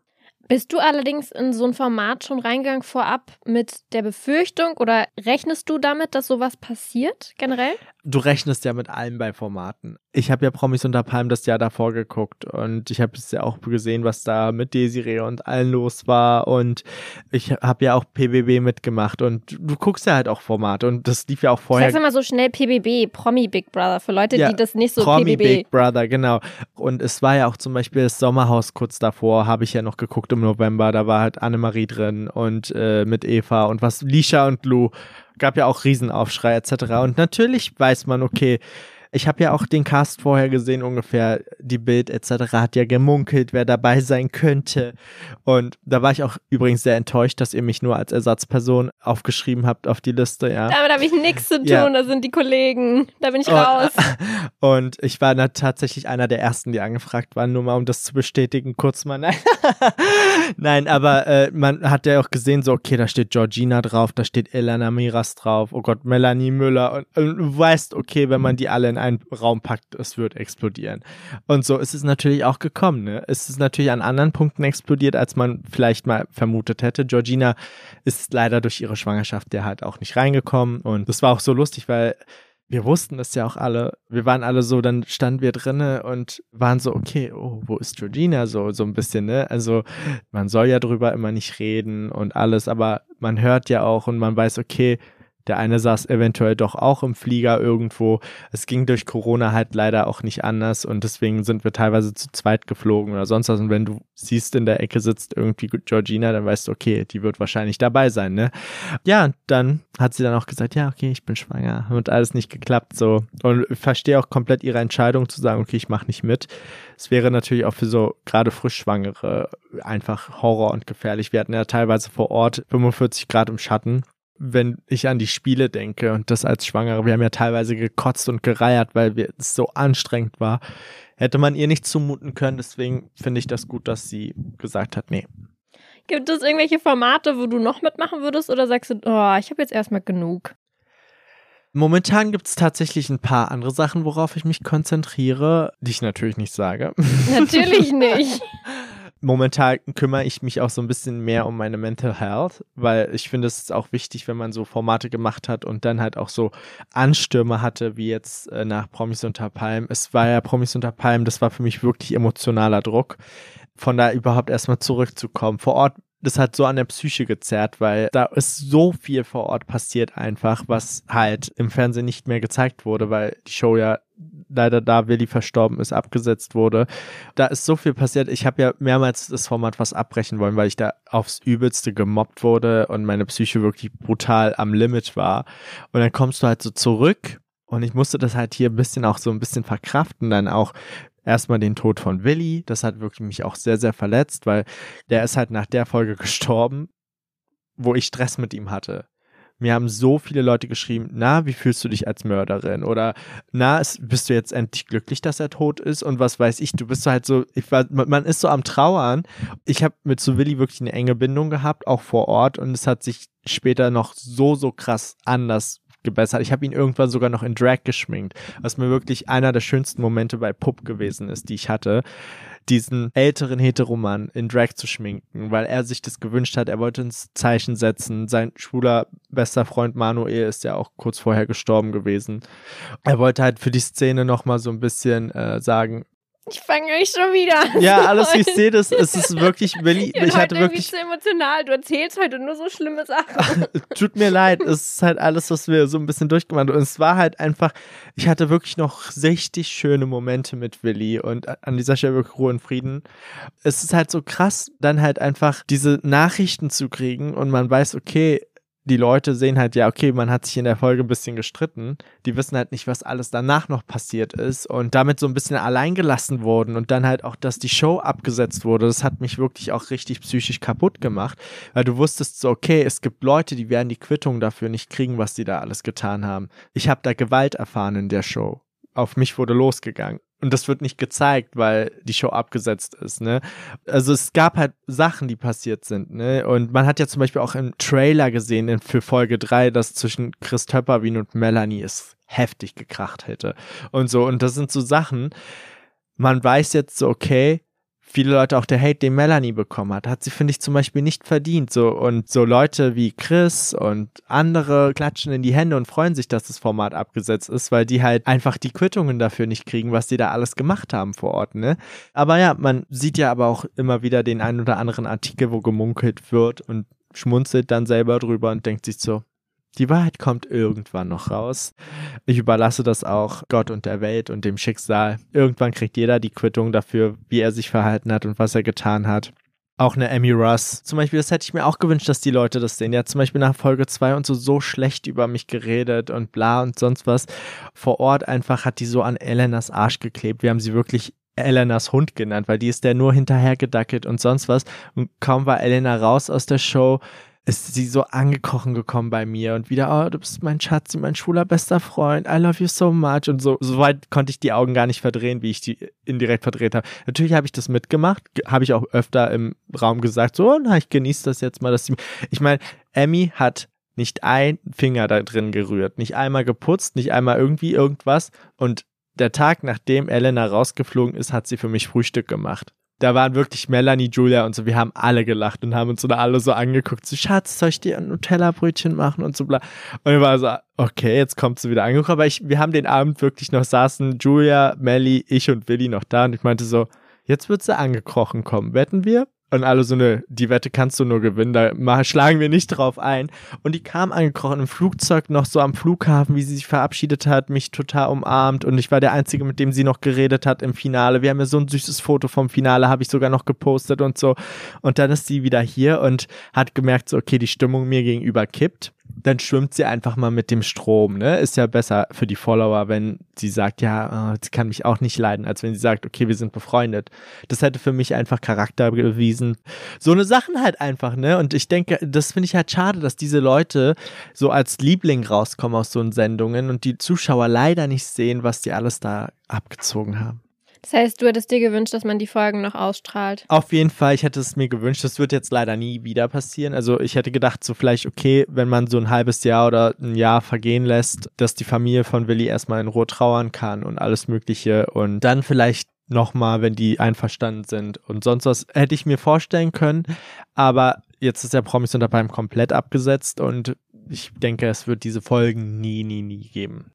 Bist du allerdings in so ein Format schon reingegangen vorab mit der Befürchtung oder rechnest du damit, dass sowas passiert generell? Du rechnest ja mit allem bei Formaten. Ich habe ja Promis unter Palm das Jahr davor geguckt und ich habe es ja auch gesehen, was da mit Desiree und allen los war und ich habe ja auch PBB mitgemacht und du guckst ja halt auch Formate und das lief ja auch vorher. Sag's mal so schnell PBB, Promi Big Brother, für Leute, Ja, die das nicht so Promi PBB. Big Brother, genau. Und es war ja auch zum Beispiel das Sommerhaus kurz davor, habe ich ja noch geguckt im November, da war halt Annemarie drin und äh, mit Eva und was, Lisha und Lou, gab ja auch Riesenaufschrei etc. Und natürlich weiß man, okay, ich habe ja auch den Cast vorher gesehen, ungefähr die Bild etc. hat ja gemunkelt, wer dabei sein könnte. Und da war ich auch übrigens sehr enttäuscht, dass ihr mich nur als Ersatzperson aufgeschrieben habt auf die Liste, ja. Damit habe ich nichts zu tun, Ja. da sind die Kollegen. Da bin ich Und- raus. Und ich war da tatsächlich einer der ersten, die angefragt waren, nur mal um das zu bestätigen, kurz mal. Nein, Nein aber äh, man hat ja auch gesehen, so, okay, da steht Georgina drauf, da steht Elena Miras drauf, oh Gott, Melanie Müller. Und, und du weißt, okay, wenn man die alle in einen Raum packt, es wird explodieren. Und so ist es natürlich auch gekommen. Ne? Es ist natürlich an anderen Punkten explodiert, als man vielleicht mal vermutet hätte. Georgina ist leider durch ihre Schwangerschaft der halt auch nicht reingekommen. Und das war auch so lustig, weil wir wussten es ja auch alle. Wir waren alle so, dann standen wir drinne und waren so, okay, oh, wo ist Georgina? So, so ein bisschen, ne? Also, man soll ja drüber immer nicht reden und alles, aber man hört ja auch und man weiß, okay, der eine saß eventuell doch auch im Flieger irgendwo. Es ging durch Corona halt leider auch nicht anders und deswegen sind wir teilweise zu zweit geflogen oder sonst was. Und wenn du siehst, in der Ecke sitzt irgendwie Georgina, dann weißt du, okay, die wird wahrscheinlich dabei sein, ne? Ja, und dann hat sie dann auch gesagt, ja, okay, ich bin schwanger. Und alles nicht geklappt so. Und ich verstehe auch komplett ihre Entscheidung zu sagen, okay, ich mache nicht mit. Es wäre natürlich auch für so gerade Frischschwangere einfach Horror und gefährlich. Wir hatten ja teilweise vor Ort 45 Grad im Schatten. Wenn ich an die Spiele denke und das als Schwangere, wir haben ja teilweise gekotzt und gereiert, weil es so anstrengend war, hätte man ihr nicht zumuten können. Deswegen finde ich das gut, dass sie gesagt hat, nee, Gibt es irgendwelche Formate, wo du noch mitmachen würdest oder sagst du, oh, ich habe jetzt erstmal genug? Momentan gibt es tatsächlich ein paar andere Sachen, worauf ich mich konzentriere, die ich natürlich nicht sage. Natürlich nicht. Momentan kümmere ich mich auch so ein bisschen mehr um meine Mental Health, weil ich finde, es auch wichtig, wenn man so Formate gemacht hat und dann halt auch so Anstürme hatte, wie jetzt äh, nach Promis unter Palm. Es war ja Promis unter Palm, das war für mich wirklich emotionaler Druck, von da überhaupt erstmal zurückzukommen. Vor Ort das hat so an der Psyche gezerrt, weil da ist so viel vor Ort passiert einfach, was halt im Fernsehen nicht mehr gezeigt wurde, weil die Show ja leider da Willi verstorben ist, abgesetzt wurde. Da ist so viel passiert. Ich habe ja mehrmals das Format was abbrechen wollen, weil ich da aufs Übelste gemobbt wurde und meine Psyche wirklich brutal am Limit war. Und dann kommst du halt so zurück und ich musste das halt hier ein bisschen auch so ein bisschen verkraften, dann auch erstmal den Tod von Willi. Das hat wirklich mich auch sehr, sehr verletzt, weil der ist halt nach der Folge gestorben, wo ich Stress mit ihm hatte. Mir haben so viele Leute geschrieben, na, wie fühlst du dich als Mörderin? Oder na, ist, bist du jetzt endlich glücklich, dass er tot ist? Und was weiß ich, du bist halt so, ich war, man ist so am Trauern. Ich habe mit so Willi wirklich eine enge Bindung gehabt, auch vor Ort. Und es hat sich später noch so, so krass anders gebessert. Ich habe ihn irgendwann sogar noch in Drag geschminkt, was mir wirklich einer der schönsten Momente bei Pup gewesen ist, die ich hatte diesen älteren Heteroman in Drag zu schminken, weil er sich das gewünscht hat. Er wollte ins Zeichen setzen. Sein schwuler bester Freund Manuel ist ja auch kurz vorher gestorben gewesen. Er wollte halt für die Szene nochmal so ein bisschen äh, sagen, ich fange euch schon wieder an. Ja, alles, wie ich sehe das, es ist wirklich, Willi, Ihr ich hatte heute wirklich, zu emotional. Du erzählst heute nur so schlimme Sachen. tut mir leid, es ist halt alles, was wir so ein bisschen durchgemacht haben. Und es war halt einfach, ich hatte wirklich noch richtig schöne Momente mit Willi und an dieser Stelle wirklich Ruhe und Frieden. Es ist halt so krass, dann halt einfach diese Nachrichten zu kriegen und man weiß, okay, die Leute sehen halt, ja, okay, man hat sich in der Folge ein bisschen gestritten. Die wissen halt nicht, was alles danach noch passiert ist und damit so ein bisschen allein gelassen wurden und dann halt auch, dass die Show abgesetzt wurde. Das hat mich wirklich auch richtig psychisch kaputt gemacht, weil du wusstest so, okay, es gibt Leute, die werden die Quittung dafür nicht kriegen, was die da alles getan haben. Ich habe da Gewalt erfahren in der Show. Auf mich wurde losgegangen. Und das wird nicht gezeigt, weil die Show abgesetzt ist, ne? Also es gab halt Sachen, die passiert sind, ne? Und man hat ja zum Beispiel auch im Trailer gesehen für Folge 3, dass zwischen Chris Töpperwien und Melanie es heftig gekracht hätte. Und so, und das sind so Sachen, man weiß jetzt so, okay, viele Leute auch der Hate, den Melanie bekommen hat, hat sie, finde ich, zum Beispiel nicht verdient. So, und so Leute wie Chris und andere klatschen in die Hände und freuen sich, dass das Format abgesetzt ist, weil die halt einfach die Quittungen dafür nicht kriegen, was die da alles gemacht haben vor Ort, ne? Aber ja, man sieht ja aber auch immer wieder den einen oder anderen Artikel, wo gemunkelt wird und schmunzelt dann selber drüber und denkt sich so, die Wahrheit kommt irgendwann noch raus. Ich überlasse das auch Gott und der Welt und dem Schicksal. Irgendwann kriegt jeder die Quittung dafür, wie er sich verhalten hat und was er getan hat. Auch eine Emmy Russ. Zum Beispiel, das hätte ich mir auch gewünscht, dass die Leute das sehen. Hat zum Beispiel nach Folge 2 und so so schlecht über mich geredet und bla und sonst was. Vor Ort einfach hat die so an Elenas Arsch geklebt. Wir haben sie wirklich Elenas Hund genannt, weil die ist der nur hinterhergedackelt und sonst was. Und kaum war Elena raus aus der Show, ist sie so angekrochen gekommen bei mir und wieder, oh, du bist mein Schatz, mein schwuler bester Freund, I love you so much. Und so, so weit konnte ich die Augen gar nicht verdrehen, wie ich die indirekt verdreht habe. Natürlich habe ich das mitgemacht, habe ich auch öfter im Raum gesagt, so, na, ich genieße das jetzt mal, dass sie, ich meine, Emmy hat nicht ein Finger da drin gerührt, nicht einmal geputzt, nicht einmal irgendwie irgendwas. Und der Tag, nachdem Elena rausgeflogen ist, hat sie für mich Frühstück gemacht da waren wirklich Melanie, Julia und so, wir haben alle gelacht und haben uns so da alle so angeguckt, so, Schatz, soll ich dir ein Nutella-Brötchen machen und so bla. Und ich war so, okay, jetzt kommt sie wieder angekommen, aber ich, wir haben den Abend wirklich noch saßen, Julia, Melly, ich und Willi noch da und ich meinte so, jetzt wird sie angekrochen kommen, wetten wir? Und alle so eine, die Wette kannst du nur gewinnen, da schlagen wir nicht drauf ein. Und die kam angekrochen im Flugzeug noch so am Flughafen, wie sie sich verabschiedet hat, mich total umarmt. Und ich war der Einzige, mit dem sie noch geredet hat im Finale. Wir haben ja so ein süßes Foto vom Finale, habe ich sogar noch gepostet und so. Und dann ist sie wieder hier und hat gemerkt, so, okay, die Stimmung mir gegenüber kippt dann schwimmt sie einfach mal mit dem Strom, ne? Ist ja besser für die Follower, wenn sie sagt, ja, äh, sie kann mich auch nicht leiden, als wenn sie sagt, okay, wir sind befreundet. Das hätte für mich einfach Charakter bewiesen. So eine Sachen halt einfach, ne? Und ich denke, das finde ich halt schade, dass diese Leute so als Liebling rauskommen aus so Sendungen und die Zuschauer leider nicht sehen, was die alles da abgezogen haben. Das heißt, du hättest dir gewünscht, dass man die Folgen noch ausstrahlt. Auf jeden Fall, ich hätte es mir gewünscht. Das wird jetzt leider nie wieder passieren. Also ich hätte gedacht, so vielleicht, okay, wenn man so ein halbes Jahr oder ein Jahr vergehen lässt, dass die Familie von Willi erstmal in Ruhe trauern kann und alles Mögliche und dann vielleicht nochmal, wenn die einverstanden sind und sonst was, hätte ich mir vorstellen können. Aber jetzt ist der Promis unter beim komplett abgesetzt und ich denke, es wird diese Folgen nie, nie, nie geben.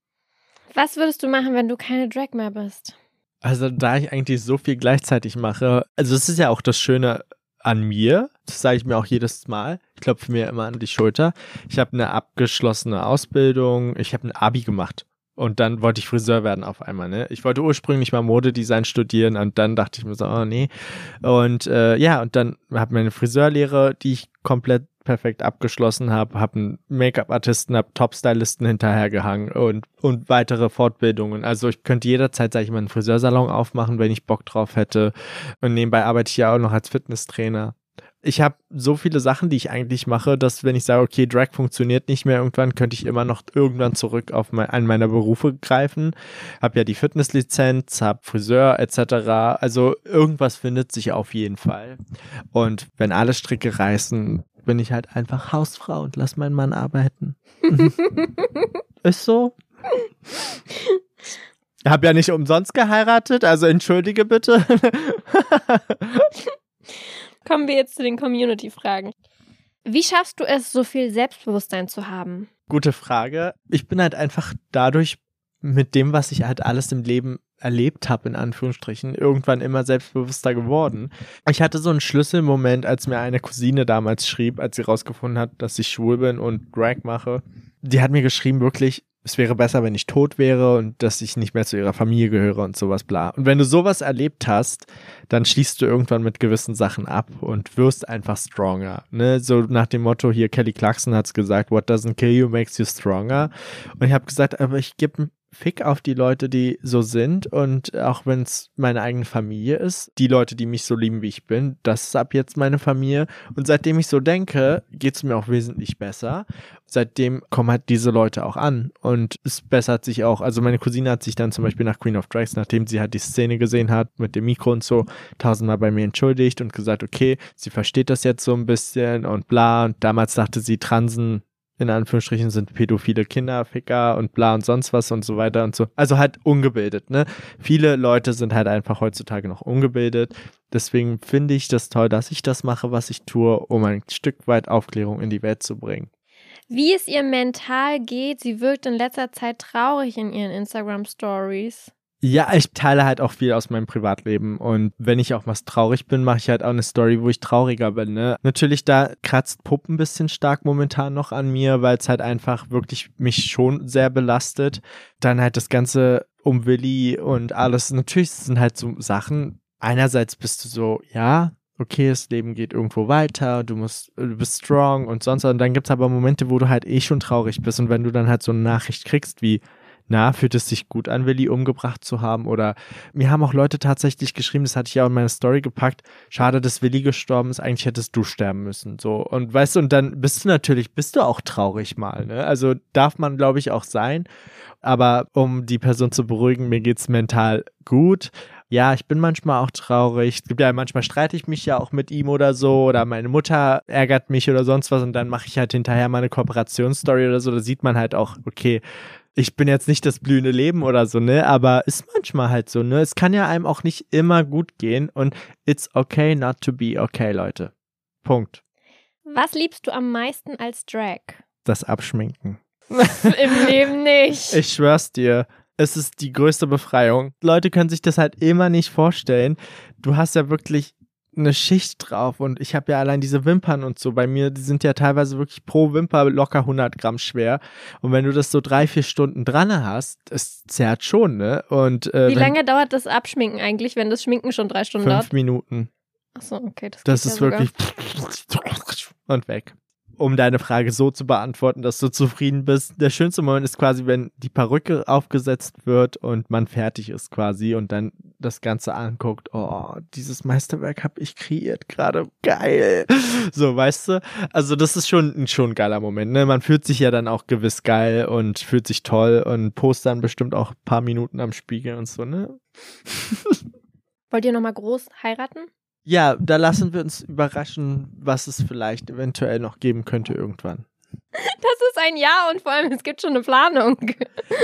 Was würdest du machen, wenn du keine Drag mehr bist? Also, da ich eigentlich so viel gleichzeitig mache, also es ist ja auch das Schöne an mir, das sage ich mir auch jedes Mal. Ich klopfe mir immer an die Schulter. Ich habe eine abgeschlossene Ausbildung, ich habe ein Abi gemacht. Und dann wollte ich Friseur werden auf einmal, ne? Ich wollte ursprünglich mal Modedesign studieren und dann dachte ich mir so, oh nee. Und äh, ja, und dann habe meine Friseurlehre, die ich komplett perfekt abgeschlossen habe, habe einen Make-up-Artisten, habe Top-Stylisten hinterhergehangen und, und weitere Fortbildungen. Also ich könnte jederzeit, sage ich mal, einen Friseursalon aufmachen, wenn ich Bock drauf hätte. Und nebenbei arbeite ich ja auch noch als Fitnesstrainer. Ich habe so viele Sachen, die ich eigentlich mache, dass wenn ich sage, okay, Drag funktioniert nicht mehr irgendwann, könnte ich immer noch irgendwann zurück auf mein, einen meiner Berufe greifen. Hab ja die Fitnesslizenz, hab Friseur etc. Also irgendwas findet sich auf jeden Fall. Und wenn alle Stricke reißen, bin ich halt einfach Hausfrau und lass meinen Mann arbeiten. Ist so. Hab ja nicht umsonst geheiratet, also entschuldige bitte. Kommen wir jetzt zu den Community-Fragen. Wie schaffst du es, so viel Selbstbewusstsein zu haben? Gute Frage. Ich bin halt einfach dadurch mit dem, was ich halt alles im Leben erlebt habe, in Anführungsstrichen, irgendwann immer selbstbewusster geworden. Ich hatte so einen Schlüsselmoment, als mir eine Cousine damals schrieb, als sie rausgefunden hat, dass ich schwul bin und Drag mache. Die hat mir geschrieben, wirklich, es wäre besser, wenn ich tot wäre und dass ich nicht mehr zu ihrer Familie gehöre und sowas bla. Und wenn du sowas erlebt hast, dann schließt du irgendwann mit gewissen Sachen ab und wirst einfach stronger. Ne? So nach dem Motto hier, Kelly Clarkson hat's gesagt, what doesn't kill you makes you stronger. Und ich habe gesagt, aber ich gebe Fick auf die Leute, die so sind und auch wenn es meine eigene Familie ist, die Leute, die mich so lieben, wie ich bin, das ist ab jetzt meine Familie und seitdem ich so denke, geht es mir auch wesentlich besser. Seitdem kommen halt diese Leute auch an und es bessert sich auch. Also meine Cousine hat sich dann zum Beispiel nach Queen of Drags, nachdem sie halt die Szene gesehen hat mit dem Mikro und so, tausendmal bei mir entschuldigt und gesagt, okay, sie versteht das jetzt so ein bisschen und bla und damals dachte sie, Transen in Anführungsstrichen sind pädophile Kinderficker und bla und sonst was und so weiter und so. Also halt ungebildet, ne? Viele Leute sind halt einfach heutzutage noch ungebildet. Deswegen finde ich das toll, dass ich das mache, was ich tue, um ein Stück weit Aufklärung in die Welt zu bringen. Wie es ihr mental geht, sie wirkt in letzter Zeit traurig in ihren Instagram Stories. Ja, ich teile halt auch viel aus meinem Privatleben und wenn ich auch was traurig bin, mache ich halt auch eine Story, wo ich trauriger bin. Ne? Natürlich, da kratzt Puppen ein bisschen stark momentan noch an mir, weil es halt einfach wirklich mich schon sehr belastet. Dann halt das Ganze um Willi und alles. Natürlich sind halt so Sachen. Einerseits bist du so, ja, okay, das Leben geht irgendwo weiter, du musst, du bist strong und sonst. Und dann gibt's aber Momente, wo du halt eh schon traurig bist und wenn du dann halt so eine Nachricht kriegst wie, na, fühlt es sich gut an, Willi umgebracht zu haben? Oder mir haben auch Leute tatsächlich geschrieben, das hatte ich ja auch in meine Story gepackt, schade, dass Willi gestorben ist, eigentlich hättest du sterben müssen. So. Und weißt du, und dann bist du natürlich, bist du auch traurig mal, ne? Also darf man, glaube ich, auch sein. Aber um die Person zu beruhigen, mir geht's mental gut ja, ich bin manchmal auch traurig. Es gibt ja manchmal streite ich mich ja auch mit ihm oder so oder meine Mutter ärgert mich oder sonst was und dann mache ich halt hinterher mal eine Kooperationsstory oder so. Da sieht man halt auch, okay, ich bin jetzt nicht das blühende Leben oder so, ne? Aber ist manchmal halt so, ne? Es kann ja einem auch nicht immer gut gehen und it's okay not to be okay, Leute. Punkt. Was liebst du am meisten als Drag? Das Abschminken. Im Leben nicht. Ich schwör's dir. Es ist die größte Befreiung. Leute können sich das halt immer nicht vorstellen. Du hast ja wirklich eine Schicht drauf und ich habe ja allein diese Wimpern und so bei mir, die sind ja teilweise wirklich pro Wimper locker 100 Gramm schwer und wenn du das so drei, vier Stunden dran hast, es zerrt schon, ne? Und äh, Wie lange dauert das Abschminken eigentlich, wenn das Schminken schon drei Stunden fünf dauert? Minuten. Achso, okay. Das, Das ist ja wirklich und weg. Um deine Frage so zu beantworten, dass du zufrieden bist. Der schönste Moment ist quasi, wenn die Perücke aufgesetzt wird und man fertig ist quasi und dann das Ganze anguckt. Oh, dieses Meisterwerk habe ich kreiert gerade. Geil. So, weißt du? Also das ist schon, ein- schon ein geiler Moment. Ne? Man fühlt sich ja dann auch gewiss geil und fühlt sich toll und post dann bestimmt auch ein paar Minuten am Spiegel und so, ne? Wollt ihr nochmal groß heiraten? Ja, da lassen wir uns überraschen, was es vielleicht eventuell noch geben könnte irgendwann. Das ist ein Ja und vor allem, es gibt schon eine Planung.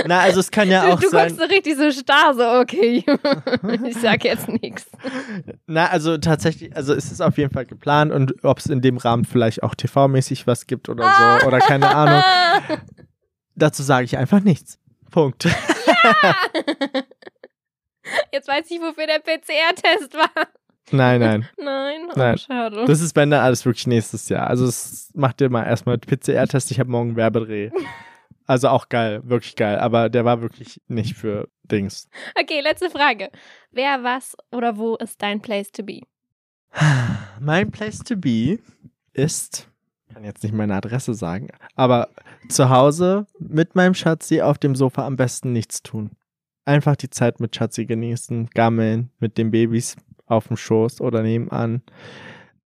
Na, also es kann ja Du, auch du sein. guckst so richtig so starr, so, okay. ich sag jetzt nichts. Na, also tatsächlich, also es ist auf jeden Fall geplant und ob es in dem Rahmen vielleicht auch TV-mäßig was gibt oder so oder keine Ahnung. Dazu sage ich einfach nichts. Punkt. Jetzt weiß ich, wofür der PCR-Test war. Nein, nein. Nein, oh, Nein. schade. Das ist wenn dann alles wirklich nächstes Jahr. Also es macht dir mal erstmal PCR-Test. Ich habe morgen Werbedreh. Also auch geil, wirklich geil. Aber der war wirklich nicht für Dings. Okay, letzte Frage. Wer, was oder wo ist dein Place to be? Mein Place to be ist, ich kann jetzt nicht meine Adresse sagen, aber zu Hause mit meinem Schatzi auf dem Sofa am besten nichts tun. Einfach die Zeit mit Schatzi genießen, gammeln, mit den Babys auf dem Schoß oder nebenan.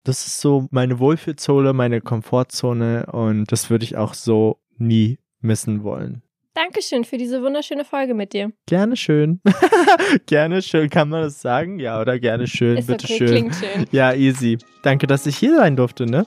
Das ist so meine Wohlfühlzone, meine Komfortzone und das würde ich auch so nie missen wollen. Dankeschön für diese wunderschöne Folge mit dir. Gerne schön. gerne schön, kann man das sagen? Ja, oder gerne schön, Ist bitte okay, schön. klingt schön. Ja, easy. Danke, dass ich hier sein durfte, ne?